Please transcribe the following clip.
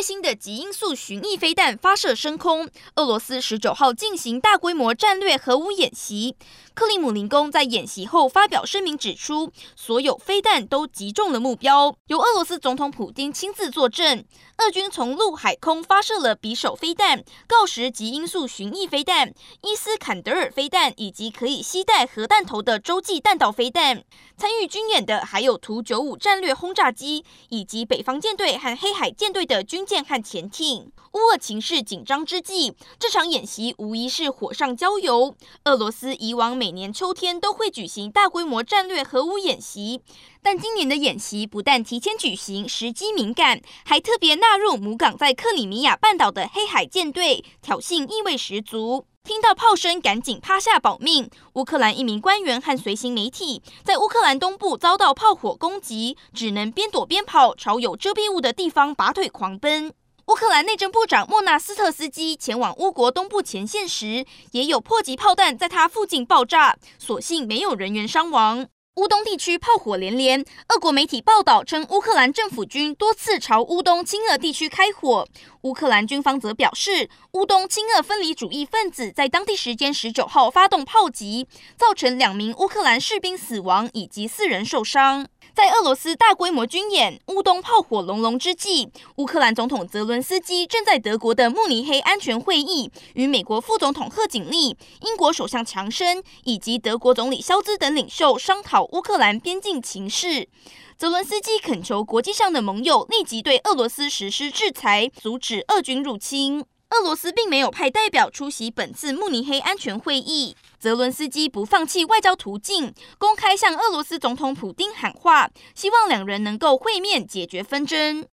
最新的极音速巡弋飞弹发射升空，俄罗斯十九号进行大规模战略核武演习。克里姆林宫在演习后发表声明指出，所有飞弹都击中了目标，由俄罗斯总统普京亲自坐镇。俄军从陆海空发射了匕首飞弹、锆石极音速巡弋飞弹、伊斯坎德尔飞弹以及可以携带核弹头的洲际弹道飞弹。参与军演的还有图九五战略轰炸机以及北方舰队和黑海舰队的军舰和潜艇。乌俄情势紧张之际，这场演习无疑是火上浇油。俄罗斯以往每年秋天都会举行大规模战略核武演习。但今年的演习不但提前举行，时机敏感，还特别纳入母港在克里米亚半岛的黑海舰队，挑衅意味十足。听到炮声，赶紧趴下保命。乌克兰一名官员和随行媒体在乌克兰东部遭到炮火攻击，只能边躲边跑，朝有遮蔽物的地方拔腿狂奔。乌克兰内政部长莫纳斯特斯基前往乌国东部前线时，也有迫击炮弹在他附近爆炸，所幸没有人员伤亡。乌东地区炮火连连，俄国媒体报道称，乌克兰政府军多次朝乌东亲俄地区开火。乌克兰军方则表示，乌东亲俄分离主义分子在当地时间十九号发动炮击，造成两名乌克兰士兵死亡以及四人受伤。在俄罗斯大规模军演、乌东炮火隆隆之际，乌克兰总统泽伦斯基正在德国的慕尼黑安全会议与美国副总统贺锦丽、英国首相强生以及德国总理肖兹等领袖商讨乌克兰边境情势。泽伦斯基恳求国际上的盟友立即对俄罗斯实施制裁，阻止俄军入侵。俄罗斯并没有派代表出席本次慕尼黑安全会议。泽伦斯基不放弃外交途径，公开向俄罗斯总统普丁喊话，希望两人能够会面解决纷争。